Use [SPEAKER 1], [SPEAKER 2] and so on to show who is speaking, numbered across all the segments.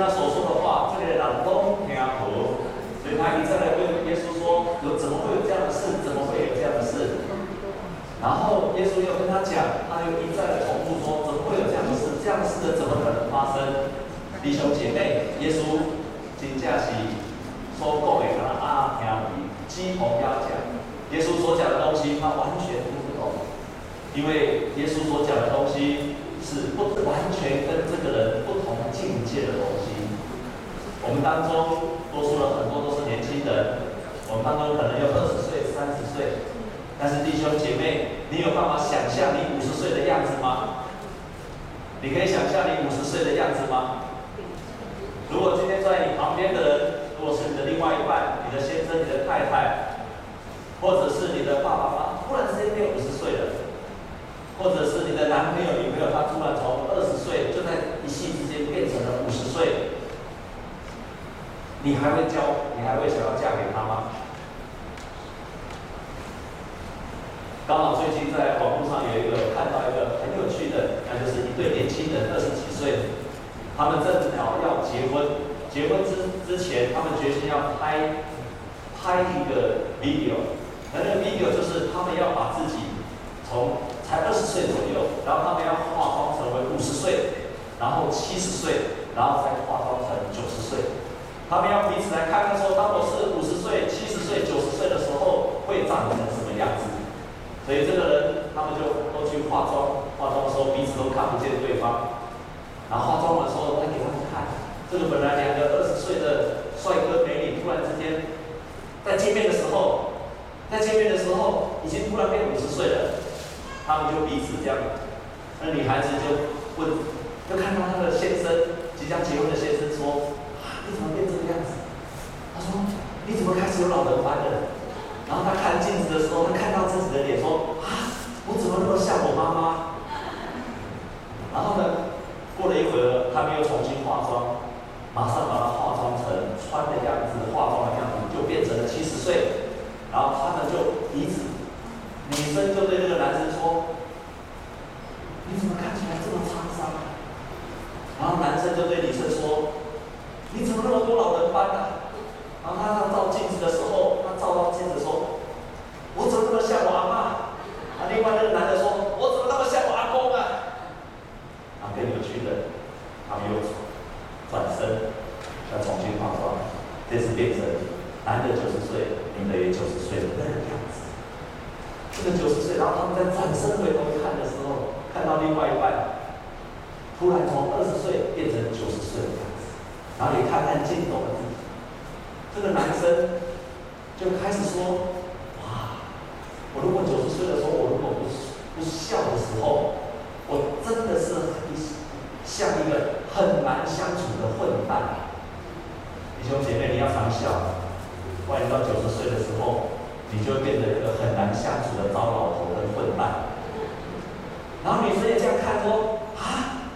[SPEAKER 1] 他所说的话，这里的人都听不懂，所以他一再来问耶稣说：有怎么会有这样的事？怎么会有这样的事？然后耶稣又跟他讲，他又一再的重复说：怎么会有这样的事？这样的事怎么可能发生？弟兄姐妹，耶稣真正是说过给他阿听比鸡同鸭讲，耶稣所讲的东西，他完全听不懂。因为耶稣所讲的东西是不完全跟这个人不同境界的东西。我们当中多数了很多都是年轻人，我们当中可能有二十岁、三十岁，但是弟兄姐妹，你有办法想象你五十岁的样子吗？你可以想象你五十岁的样子吗？如果今天在你旁边的人，如果是你的另外一半，你的先生、你的太太，或者是你的爸爸妈妈，突然之间变五十岁了。或者是你的男朋友、女朋友，他突然从二十岁就在一夕之间变成了五十岁，你还会交？你还会想要嫁给他吗？刚好最近在网络上有一个看到一个很有趣的，那就是一对年轻人，二十几岁，他们正好要结婚，结婚之之前，他们决心要拍拍一个 video，那那个 video 就是他们要把自己从才二十岁左右，然后他们要化妆成为五十岁，然后七十岁，然后再化妆成九十岁。他们要彼此来看看说，当我是五十岁、七十岁、九十岁的时候，会长成什么样子。所以这个人，他们就都去化妆，化妆的时候彼此都看不见对方。然后化妆完之后，他给他们看，这个本来两个二十岁的帅哥美女，突然之间在见面的时候，在见面的时候，已经突然变五十岁了。他们就彼此这样，那女孩子就问，就看到她的先生即将结婚的先生说：“啊，你怎么变这个样子？”他说：“你怎么开始有老人斑了？”然后他看镜子的时候，他看到自己的脸，说：“啊，我怎么那么像我妈妈？”然后呢，过了一会儿，他们又重新化妆，马上把它化妆成穿的样子，化妆的样子就变成了七十岁，然后他们就彼此。女生就对那个男生说：“你怎么看起来这么沧桑？”然后男生就对女生说：“你怎么那么多老人斑啊？”然后他他照镜子的时候，他照到镜子说：“我怎么那么像我阿妈？”啊，另外那个男的说：“我怎么那么像我阿公啊？”啊，更有趣的，他们又转身要重新化妆，这次变成男的九十岁，女的也九十岁的那个样子。这个九十岁，然后他们在转身回头看的时候，看到另外一半突然从二十岁变成九十岁的样子，看看镜头，这个男生就开始说：“哇，我如果九十岁的时候，我如果不不笑的时候，我真的是很像一个很难相处的混蛋。”弟兄姐妹，你要常笑，万一到九十岁的时候。你就变成一个很难相处的糟老头跟混蛋，然后女生也这样看说：“啊，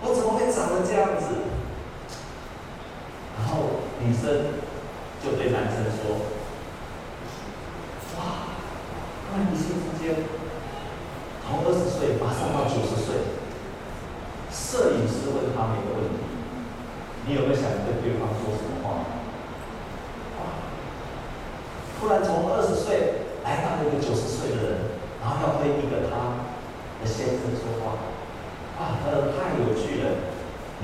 [SPEAKER 1] 我怎么会长得这样子？”女生就对男生说：“哇，突然一夕之间，从二十岁马上到九十岁。”摄影师问他们一个问题：“你有没有想对对方说什么话？”突然从二十岁来到了一个九十岁的人，然后要对一个他的先生说话，啊，他说太有趣了。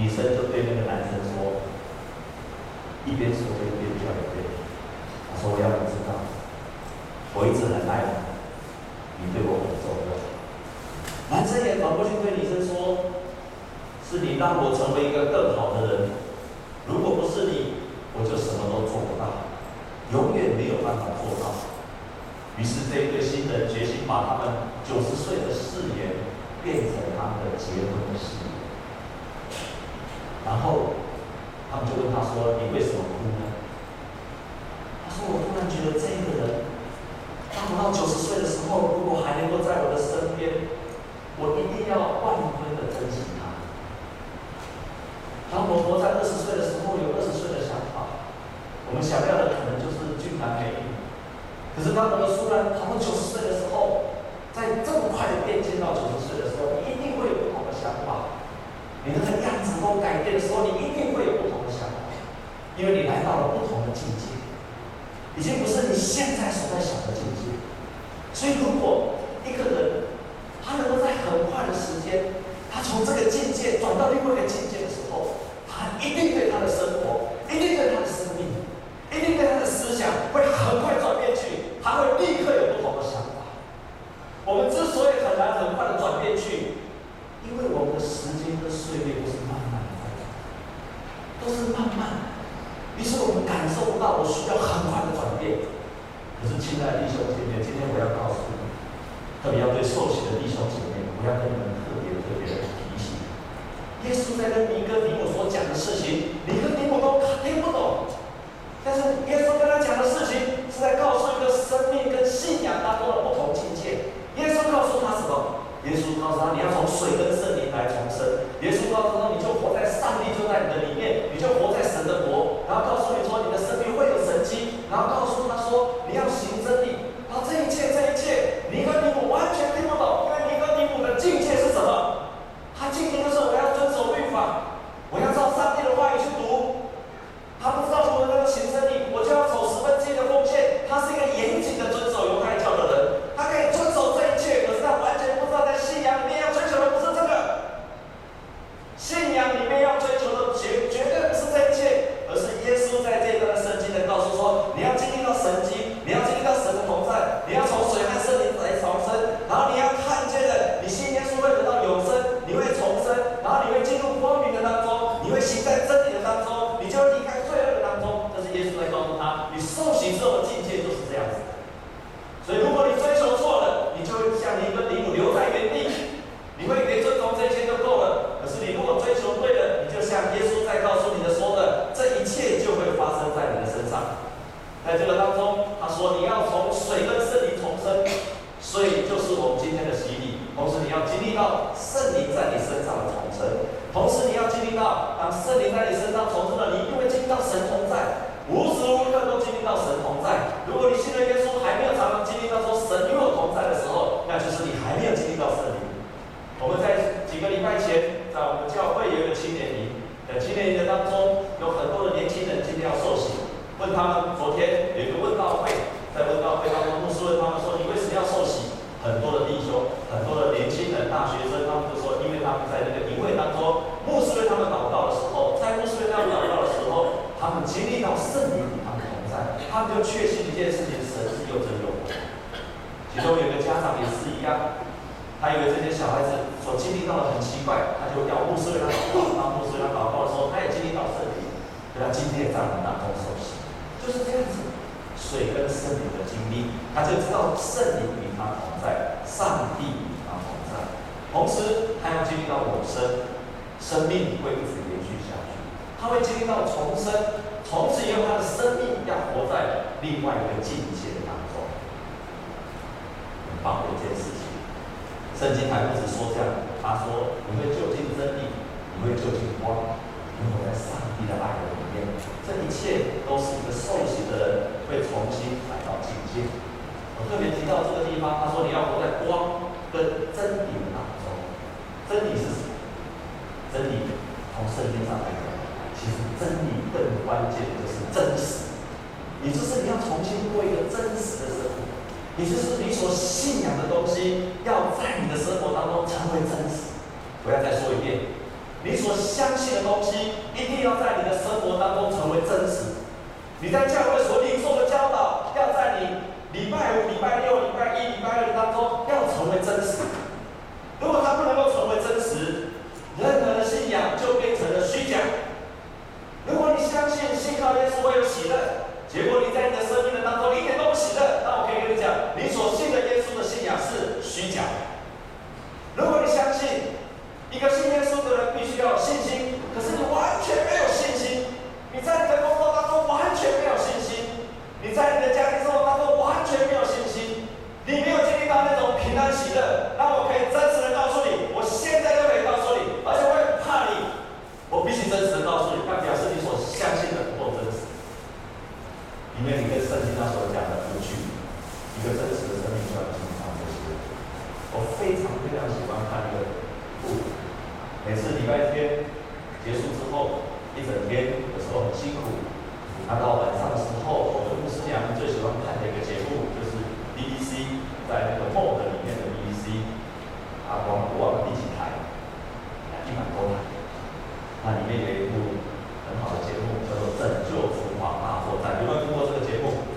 [SPEAKER 1] 女生就对那个男生说，一边说一边跳一遍。他说：“我要你知道，我一直很爱你，你对我很重要。”男生也跑过去对女生说：“是你让我成为一个更好的人，如果不是你，我就什么都做不到。”永远没有办法做到。于是这对新人决心把他们九十岁的誓言变成他们的结婚誓言。然后他们就问他说：“你为什么哭呢？”他说：“我突然觉得这个人，当我到九十岁的时候，如果还能够在我当我们突然跑到九十岁的时候，在这么快的变迁到九十岁的时候，你一定会有不同的想法。你那个样子都改变的时候，你一定会有不同的想法，因为你来到了不同的境界，已经不是你现在所在想的境界。所以，如果一个人他能够在很快的时间，他从这个境界转到另外一个境界的时候，他一定对他的生活，一定对他的生命，一定对他的思想会很快转变去，他会立刻有不同的想法。我们之所以很难很快的转变去。因为我们的时间跟岁月都是慢慢的，都是慢慢的，于是我们感受不到我需要很快的。亲爱弟兄姐妹，今天我要告诉你，特别要对受洗的弟兄姐妹，我要跟你们特别特别的提醒：耶稣在跟尼哥底母所讲的事情，尼哥底母都听不懂。但是，耶稣跟他讲的事情，是在告诉一个生命跟信仰当中的不同境界。耶稣告诉他什么？耶稣告诉他：“你要从水跟圣灵来重生。”耶稣告诉他：“你就活在上帝就在你的里面，你就活在神的国。”然后告诉你说：“你的生命会有神迹。”然后告诉他说：“你要行真理。”然后这一切，这一切，尼哥底母完全听不懂，因为尼哥底母的境界是什么？他境界就是我要遵守律法，我要照上帝的话语去读。他不知道如何能够行真理，我就要守十分之一的奉献。他是一个严谨的遵守犹太教的人，他可以遵守这一切，可是他完全不知道在信仰里面要追求的不是这个。信仰里面要追求的绝绝对不是这一切，而是耶稣在这段圣经的告诉说：你要经历到神迹，你要经历到神的同在，你要从水和圣灵来重生，然后你要看见的，你信耶稣会得到永生，你会重生，然后你会进入光明的当中，你会行在真理的当中，你就会离开罪恶的当中。这是耶稣在告诉他，你受洗之后的境界就是这样子的。所以，如果你追求错了，你就会像尼哥底母留在原地，你会以为遵从这些就够了。可是，你如果追求对了，你就像耶稣在告诉你的说的，这一切就会发生在你的身上。在这个当中，他说你要从水跟圣灵重生，水就是我们今天的洗礼。同时，你要经历到圣灵在你身上的重生。同时，你要经历到当圣灵在你身上重生了，你一定会经历到神同在。无时无刻都经历到神同在。如果你信了耶稣，还没有常常经历到说神与我同在的时候，那就是你还没有经历到圣灵。我们在几个礼拜前，在我们教会有一个青年营，在青年营的当中，有很多的年轻人今天要受洗。问他们，昨天有一个问道会，在问道会当中，牧师问他们说：“你为什么要受洗？”很多的弟兄，很多的年轻人、大学生，他们就说：“因为他们在那个营会当中，牧师为他们祷告的时候，在牧师为他们祷告的时候。”他们经历到圣灵与他们同在，他就确信一件事情：神是又真又活。其中有个家长也是一样，他以为这些小孩子所经历到的很奇怪，他就要牧师为他祷告。当牧师为他祷告的时候，他也经历到圣灵，所以他今天在我们当中受洗，就是这样子。水跟圣灵的经历，他就知道圣灵与他同在，上帝与他同在。同时，他要经历到永生，生命会一直延续下去。他会经历到重生，从此以后他的生命要活在另外一个境界当中。很棒的一件事情，圣经还不止说这样，他说你会就近真理，你会就近光，你会在上帝的爱的里面，这一切都是一个受洗的人会重新来到境界。我特别提到这个地方，他说你要活在光跟真理的当中。真理是什么？真理从圣经上来讲。其实真理更关键的就是真实，也就是你要重新过一个真实的生活，也就是你所信仰的东西要在你的生活当中成为真实。我要再说一遍，你所相信的东西一定要在你的生活当中成为真实。你在教会所领受的教导，要在你礼拜五、礼拜六、礼拜一、礼拜二当中要成为真实。如果它不能够成为真实，那里面有一部很好的节目，叫做拯救厨房大作战，有没有听过这个节目？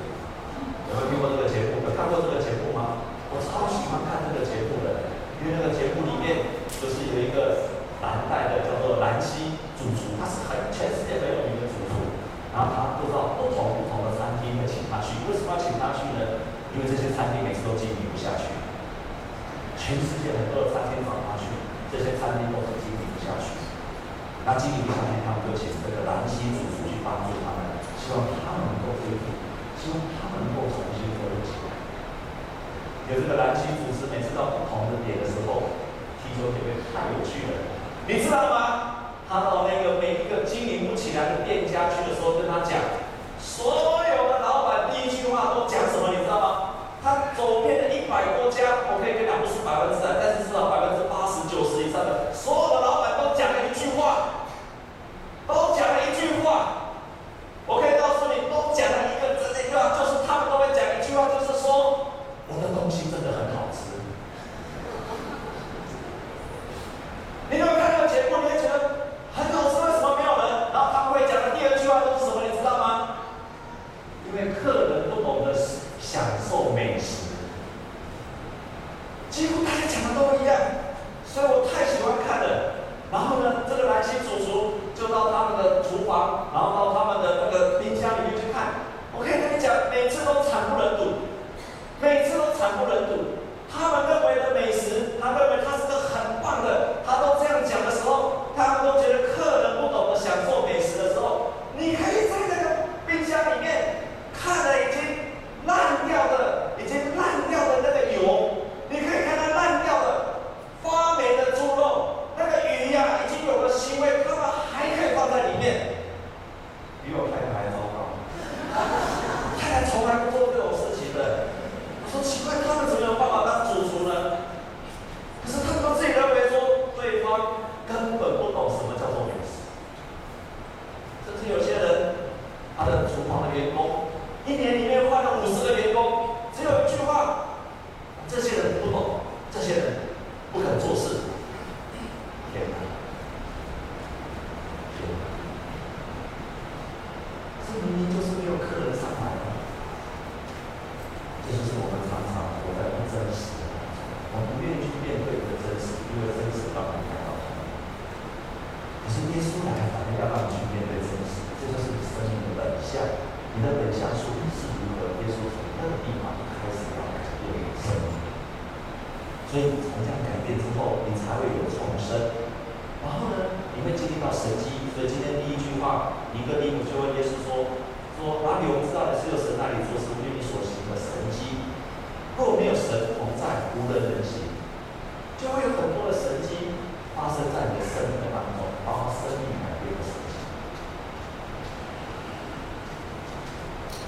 [SPEAKER 1] 有没有听过这个节目？有看过这个节目吗？我超喜欢看这个节目的，因为那个节目里面就是有一个蓝带的，叫做蓝溪主厨，他是很，全世界很有名的主厨。然后他不知道不同不同的餐厅会请他去，为什么要请他去呢？因为这些餐厅每次都经营不下去。全世界很多的餐厅找他去，这些餐厅都是经营不下去。那营不下面他们就请这个蓝心主厨去帮助他们，希望他们能够恢复，希望他们能够重新活跃起来。有这个蓝心主厨每次到不同的点的时候，听说这边太有趣了，你知道吗？他到那个每一个经营不起来的店家去的时候，跟他讲，所有的老板第一句话都讲什么，你知道吗？他走遍了一百多家，我可以跟他不是百分之三，但是至少百分之。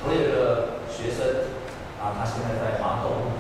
[SPEAKER 1] 我有个学生啊，他现在在华东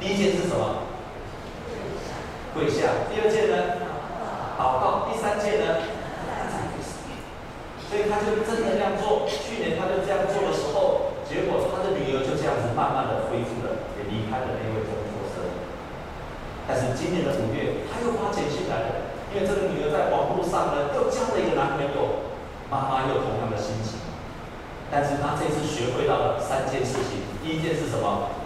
[SPEAKER 1] 第一件是什么？跪下。第二件呢？祷告。第三件呢？所以他就真的这样做。去年他就这样做的时候，结果他的女儿就这样子慢慢的飞复了，也离开了那位工作室。但是今年的五月，他又花钱进来了，因为这个女儿在网络上呢又交了一个男朋友，妈妈又同样的心情。但是他这次学会到了三件事情，第一件是什么？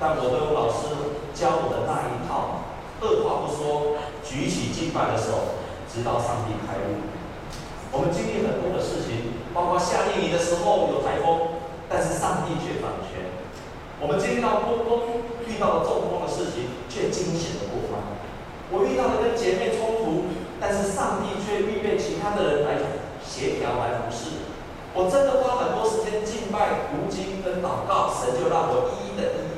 [SPEAKER 1] 但我都有老师教我的那一套，二话不说，举起敬拜的手，直到上帝开路。我们经历很多的事情，包括夏令营的时候有台风。”但是上帝却掌权，我们经历到多多遇到了中风的事情，却惊险的过关。我遇到了跟姐妹冲突，但是上帝却预备其他的人来协调来服侍。我真的花很多时间敬拜、读经跟祷告，神就让我一一的、一。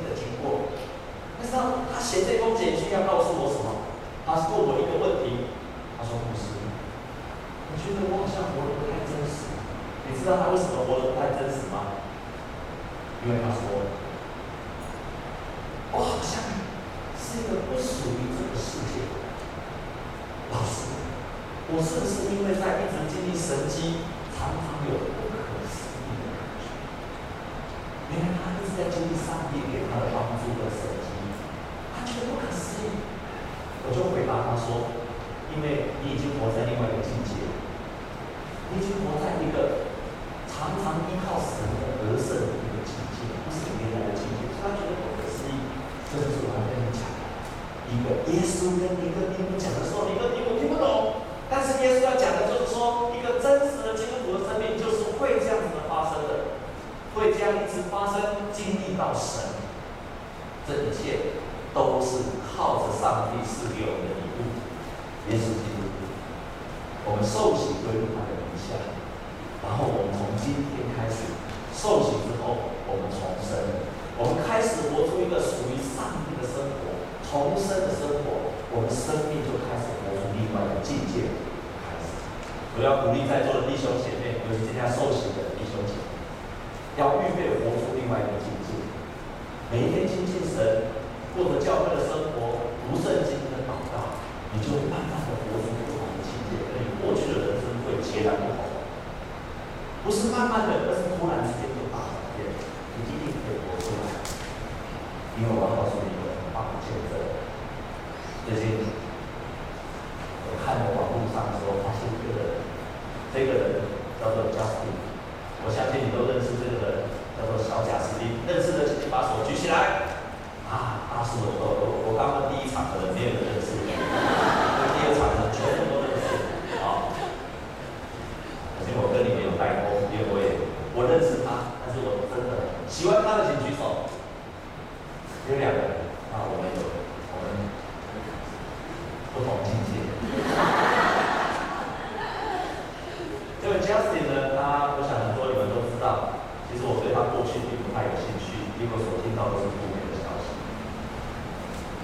[SPEAKER 1] 但是他写这封简讯要告诉我什么？他是问我一个问题，他说：“牧师，我觉得我好像活得不太真实。你知道他为什么活得不太真实吗？”因为他说：“我好像是一个不属于这个世界的老师，我是不是因为在一直经历神迹，常常有不可思议的感觉？原来他一直在经历上帝给他的帮助的时候，他觉得不可思议。我就回答他说：因为你已经活在另外一个境界，你已经活在一个常常依靠神的得胜。”他觉得不可思议，这就是我要跟你讲的。一个耶稣跟尼哥底母讲的时候，尼哥底母听不懂。但是耶稣要讲的就是说，一个真实的基督徒的生命就是会这样子的发生的，会这样一直发生，经历到神。这一切都是靠着上帝赐给我们的礼物，耶稣基督。我们受洗归入他的名下，然后我们从今天开始受洗之后，我们重生。我们开始活出一个属于上帝的生活，重生的生活，我们生命就开始活出另外一个境界开始。我要鼓励在座的弟兄姐妹，尤其今天受洗的弟兄姐妹，要预备活出另外一个境界。每一天亲近神，过着教会的生活，读圣经跟祷告，你就会慢慢的活出不同的境界，跟你过去的人生会截然不同。不是慢慢的，而是突然之间。因为我要告诉你一个很棒的见证，最近我看了网络上的时候，发现一个人，这个人叫做 Justin，我相信你都认识这个人，叫做小贾斯汀。认识的请把手举起来。啊，他是我我我刚刚第一场的人没有人认识，第二场的全部都认识。好，首先我跟你们有代沟，因为我也我认识他，但是我真的喜欢他的请举手。有两个人，那我们有我们不同境界。这位 Justin 呢，他我想很多你们都知道，其实我对他过去并不太有兴趣，因为我所听到都是负面的消息。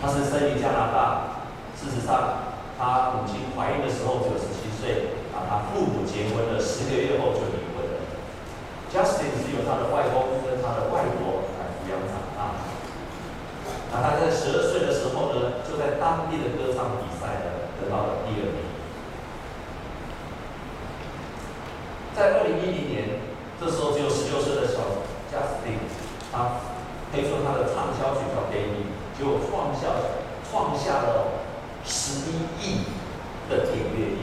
[SPEAKER 1] 他是生于加拿大，事实上他母亲怀孕的时候只有十七岁，啊，他父母结婚了十个月后就离婚了。Justin 是由他的外公跟他的外婆来抚养长大的。那他在十二岁的时候呢，就在当地的歌唱比赛呢得到了第二名。在二零一零年，这时候只有十六岁的小 Justin，他推出他的畅销曲叫《Baby》，就创下创下了十一亿的点阅率。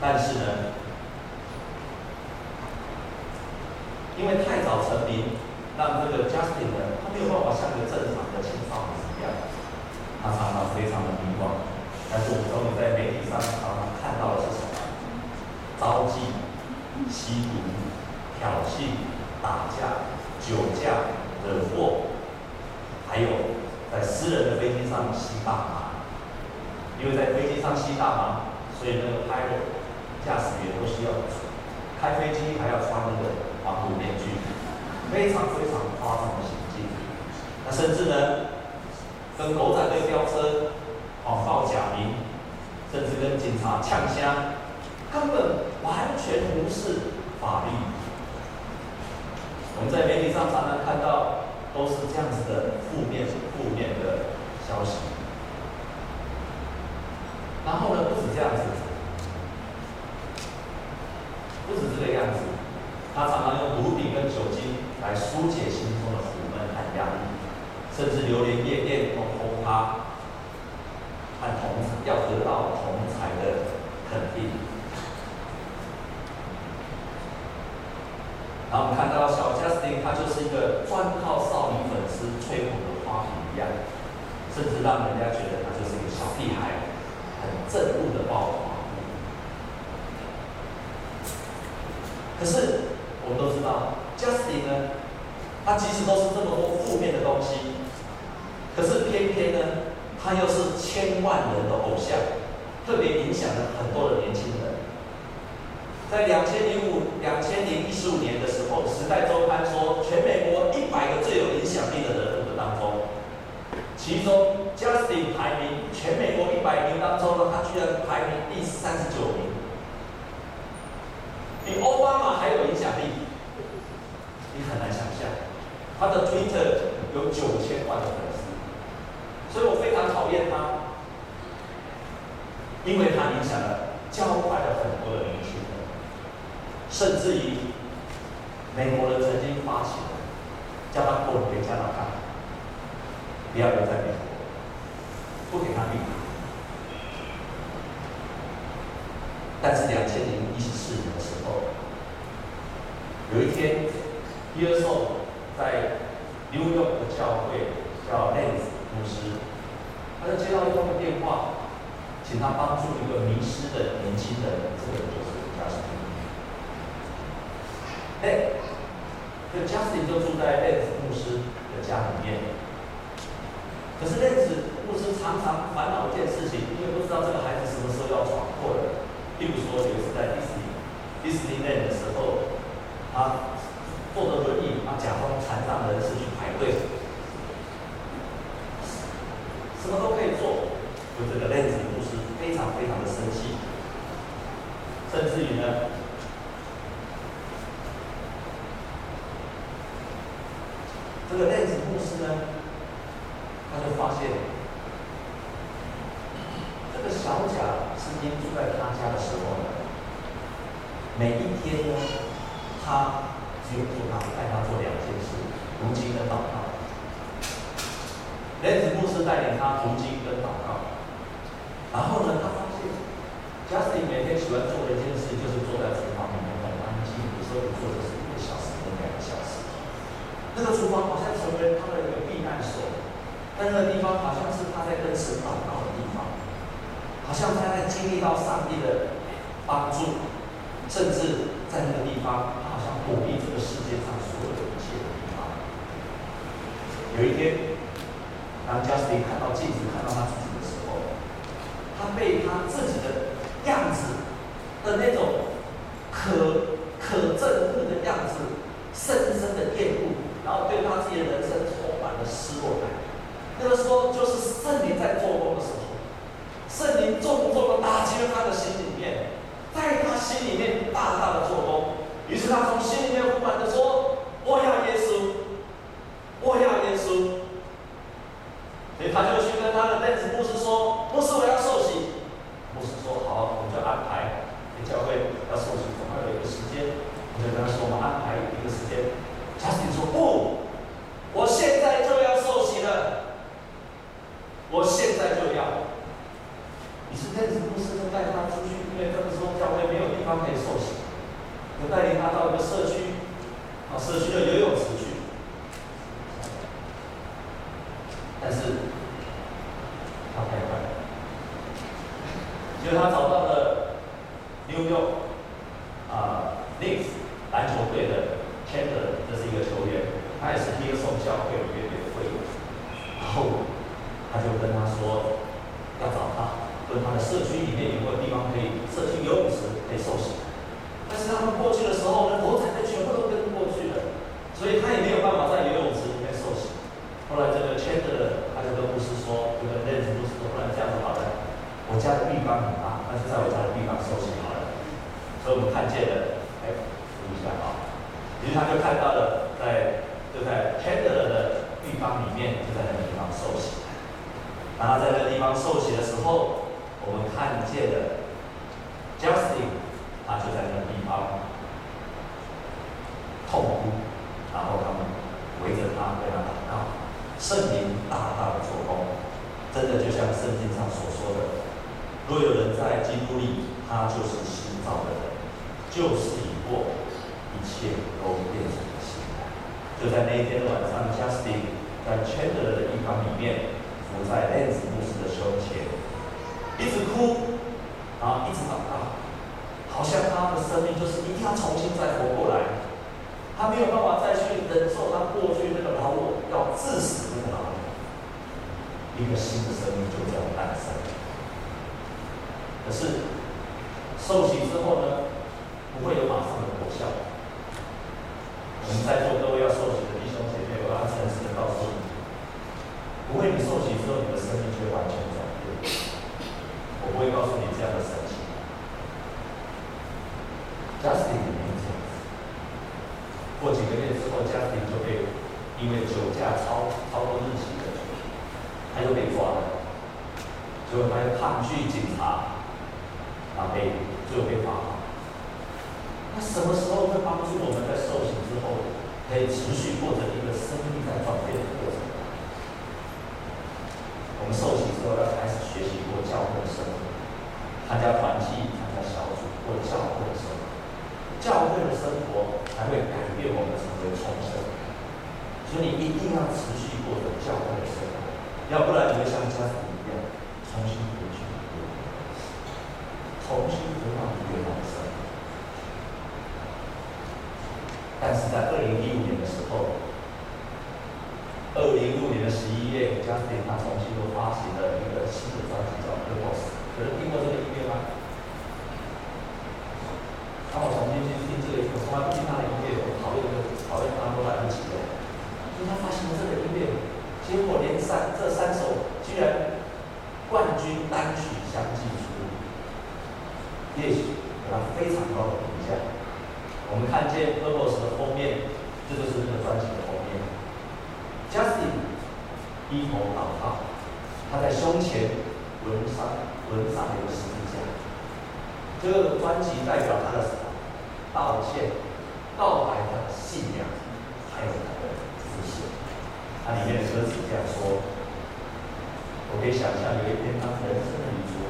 [SPEAKER 1] 但是呢，因为太早成名。让这个 Justin 呢，他没有办法像一个正常的青少年一样，他常常非常的迷惘。但是我们终于在媒体上常常看到的是什么？招妓、吸毒、挑衅、打架、酒驾、惹祸，还有在私人的飞机上吸大麻。因为在飞机上吸大麻，所以那个拍的驾驶员都需要开飞机还要穿那个防毒面具。非常非常夸张的行径，那甚至呢，跟狗仔队飙车，哦报假名，甚至跟警察呛声，根本完全无视法律。我们在媒体上常常看到，都是这样子的负面、负面的消息。然后呢，不止这样子，不止这个样子，他常常用毒品跟酒精来疏解心中的苦闷和压力，甚至流连夜店、偷偷趴和同要得到同侪的肯定。然后我们看到小 Justin，他就是一个专靠少女粉丝吹捧的花瓶一样，甚至让人家觉得他就是一个小屁孩，很正路的爆花。可是我们都知道，Justin 呢，他即使都是这么多负面的东西，可是偏偏呢，他又是千万人的偶像，特别影响了很多的年轻人。在两千零五、两千零一十五年的时候，《时代周刊》说，全美国一百个最有影响力的人物的当中，其中 Justin 排名全美国一百名当中呢，他居然排名第三十九名，比奥巴马还有影响力。你很难想象，他的 Twitter 有九千万的粉丝，所以我非常讨厌他，因为他影响了、教坏了很多的年轻人。甚至于，美国人曾经发起了，叫他滚回加拿大，不要留在美国，不给他绿卡。但是两千零一十四年的时候，有一天耶稣在纽约的教会叫 Lance 牧师，他就接到一通电话，请他帮助一个迷失的年轻人，这个人就是加斯汀。哎，这 Justin 就住在 Lance 牧师的家里面。可是 Lance 牧师常常烦恼一件事情，因为不知道这个孩子什么时候要闯祸了。例如说，有一次在迪士尼、迪士尼 Land 的时候，他坐的轮假装残障人士去排队，什么都可以做。就这个认知不是非常非常的生气，甚至于呢。这个类子牧师呢，他就发现，这个小贾曾经住在他家的时候呢，每一天呢，他只有做他带他做两件事：读经跟祷告。类子牧师带领他读经跟祷告，然后呢，他发现，Justin 每天喜欢做的一件事就是坐在厨房里面很安静，有时候坐的是一个小时或两个小时。那个厨房好像成为他的一个避难所，在那个地方好像是他在跟神祷告的地方，好像他在经历到上帝的帮助，甚至在那个地方，他好像躲避这个世界上所有的一切的地方。有一天，当加斯林看到镜子，看到他自己的时候，他被他自己的样子的那种可可憎恶的样子深深的厌恶。然后对他自己的人生充满了失落感。那个时候就是圣灵在做工的时候，圣灵重重的打击了他的心里面，在他心里面大大的做工。于是他从心里面呼喊着说：“我要耶稣，我要耶稣。”所以他就去跟他的弟子牧师说：“牧师，我要受洗。”牧师说：“好，我们就安排给教会要受洗，总要有一个时间。”我就跟他说：“我们安排一个时间。”加斯汀说：“不，我现在就要受洗了。我现在就要。你是天使牧师，就带他出去，因为这个时候教会没有地方可以受洗，就带领他到一个社区，啊，社区的游泳池去。但是他太快了，结果他找到了纽约啊，Knicks 篮球队的。Chandler 这是一个球员，他也是 Hillsong 教会的乐队的会员，然后他就跟他说要找他，问他的社区里面有没有地方可以社区游泳池可以受洗。但是他们过去的时候呢，牛仔队全部都跟过去了，所以他也没有办法在游泳池里面受洗。后来这个 Chandler 他就跟牧师说，就跟认识牧师说，不然这样子好了，我家的地方很大，但是在我家的地方受洗好了。所以我们看见了，哎，注意一下啊。于是他就看到了在，就在 Chandler 的浴缸里面，就在那个地方受洗。然后在那个地方受洗的时候，我们看见了 Justin，他就在那个地方痛哭，然后他们围着他为他祷告，圣灵大大的做工，真的就像圣经上所说的，若有人在基督里，他就是新造的人，旧事已过，一切都变成了新的。就在那一天晚上，Justin 在 Chandler 的浴缸里面，伏在 Lance 牧师的胸前，一直哭，然后一直祷告，好像他的生命就是一定要重新再活过来，他没有办法再去忍受他过去那个老我要致死那个老我，一个新的生命就这样诞生。可是受洗之后呢，不会有马上的果效。我们在座各位要受洗的弟兄姐妹，我要诚实的告诉你，不会你受洗之后，你的生命就会完全转变。我不会告诉你这样的神奇。Justin 的名字，过几个月之后，Justin 就被因为酒驾超超过日期的，他就被抓了，结果他又抗拒警察，啊被最后被罚。那什么时候会帮助我们在受洗之后，可以持续过着一个生命在转变的过程？我们受洗之后要开始学习过教会的生活，参加团契、参加小组过教会的生活，教会的生活才会改变我们成为重生。所以你一定要持续过着教会的生活，要不然你会像家庭一样重新回去，重新回到原来的生活。但是在二零一五年的时候，二零一五年的十一月，Justin 他重新又发行了一个新的专辑叫《Purpose》，有人听过这个音乐吗？当我重新去听这个，我从来不听他的音乐，我讨厌这个，讨厌他都来不及了。因为他发行了这个音乐，结果连三这三首居然冠军单曲相继出炉，也许给他非常高的评价。我们看见《Purpose》的封面，这就是这个专辑的封面。Justin 低头祷告，他在胸前纹上纹上一个十字架。这个专辑代表他的什么？道歉、告白他的信仰，还有他的自信。它里面的歌词这样说：我可以想象有一天，当人生的旅途，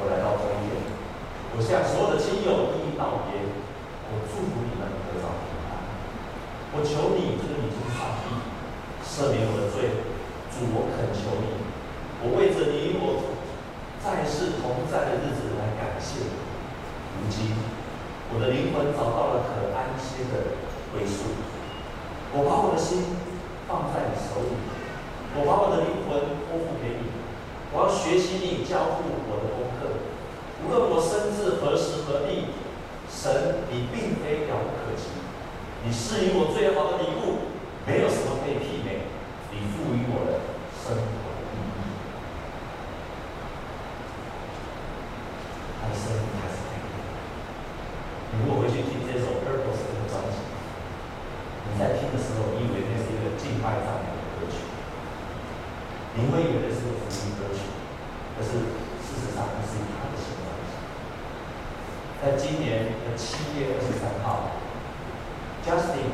[SPEAKER 1] 我来到终点，向所有的亲友一一道别。我祝福你们得到平安。我求你，这个你就是上帝，赦免我的罪。主，我恳求你，我为着你我在世同在的日子来感谢你。如今，我的灵魂找到了可安歇的归宿。我把我的心放在你手里，我把我的灵魂托付给你。我要学习你交付我的功课，无论我生至何时何地。神，你并非遥不可及，你是予我最好的礼物，没有什么可以媲美你赋予我的生命的意义。他的生命开始改变。你如果回去听这首《Purpose》这个专辑，你在听的时候，你以为那是一个敬拜赞美的歌曲，你会以为那是个福音歌曲，可是事实上，那是他的心。在今年的七月二十三号，Justin，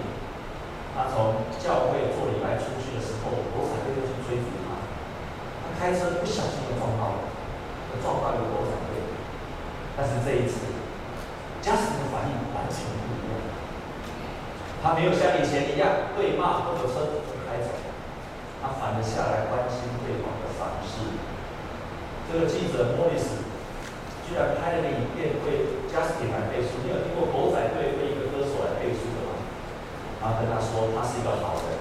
[SPEAKER 1] 他从教会做礼拜出去的时候，狗仔队就去追逐他，他开车不小心就撞到了，撞到一个狗仔队。但是这一次，Justin 的反应完全不一样，他没有像以前一样对骂或者车子就开走，他反而下来关心对方的伤势。这个记者莫里斯。居然拍了个影片为 Justin 来背书，你有听过狗仔队为一个歌手来背书的吗？然后跟他说他是一个好人，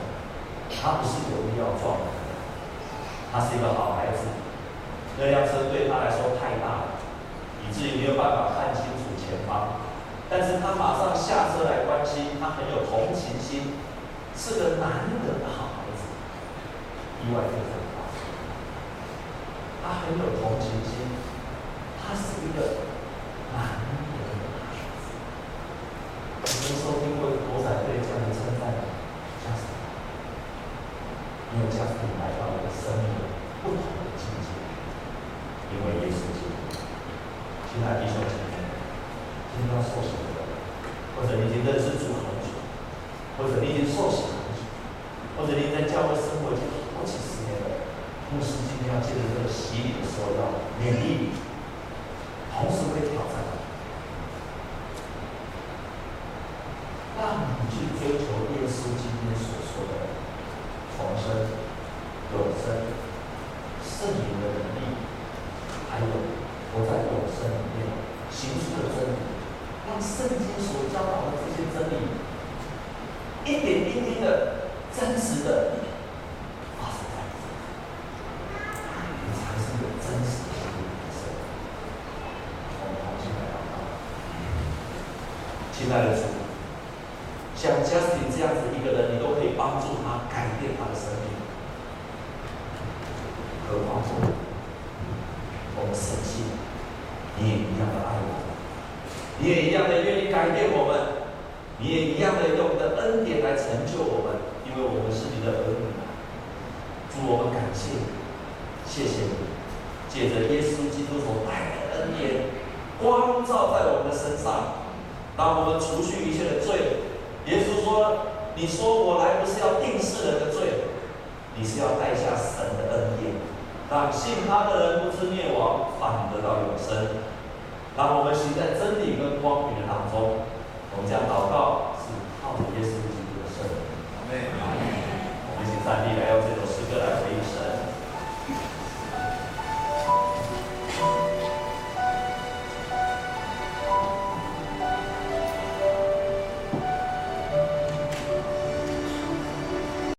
[SPEAKER 1] 他不是有意要撞人，他是一个好孩子。那辆车对他来说太大了，以至于没有办法看清楚前方。但是他马上下车来关心，他很有同情心，是个难得的好孩子。意外就这样发生，他很有同情心。他是一个难得的孩子。你们收听过狗仔队这样的称赞吗？Justin，因为加斯汀来到了生命的不同的境界，因为耶稣基督。亲爱的弟兄姐妹，今天受洗的，或者已经认识主很久，或者你已经受洗很久，或者你在教会生活已经好几十年了，牧师今天要借着这个洗礼的时候，要勉励你，同时会挑战你，让你去追求耶稣今天所说的。重生、永生、圣灵的能力，还有活在永生里面行出的真理，让圣经所教导的这些真理，一点一滴的真实的发生在你身上，你才是有真实的永生。我们同心来祷告，亲爱的主。像 Justin 这样子一个人，你都可以帮助他改变他的生命。何况我们，我们深信你也一样的爱我，你也一样的愿意改变我们，你也一样的用你的恩典来成就我们，因为我们是你的儿女。祝我们感谢你，谢谢你，借着耶稣基督所带来的恩典，光照在我们的身上，让我们除去一切的罪。耶稣说：“你说我来不是要定世人的罪，你是要带下神的恩典，让信他的人不至灭亡，反得到永生。当我们行在真理跟光明的当中我们将祷告是靠着耶稣基督的圣人我们请上帝来用这首诗歌来回忆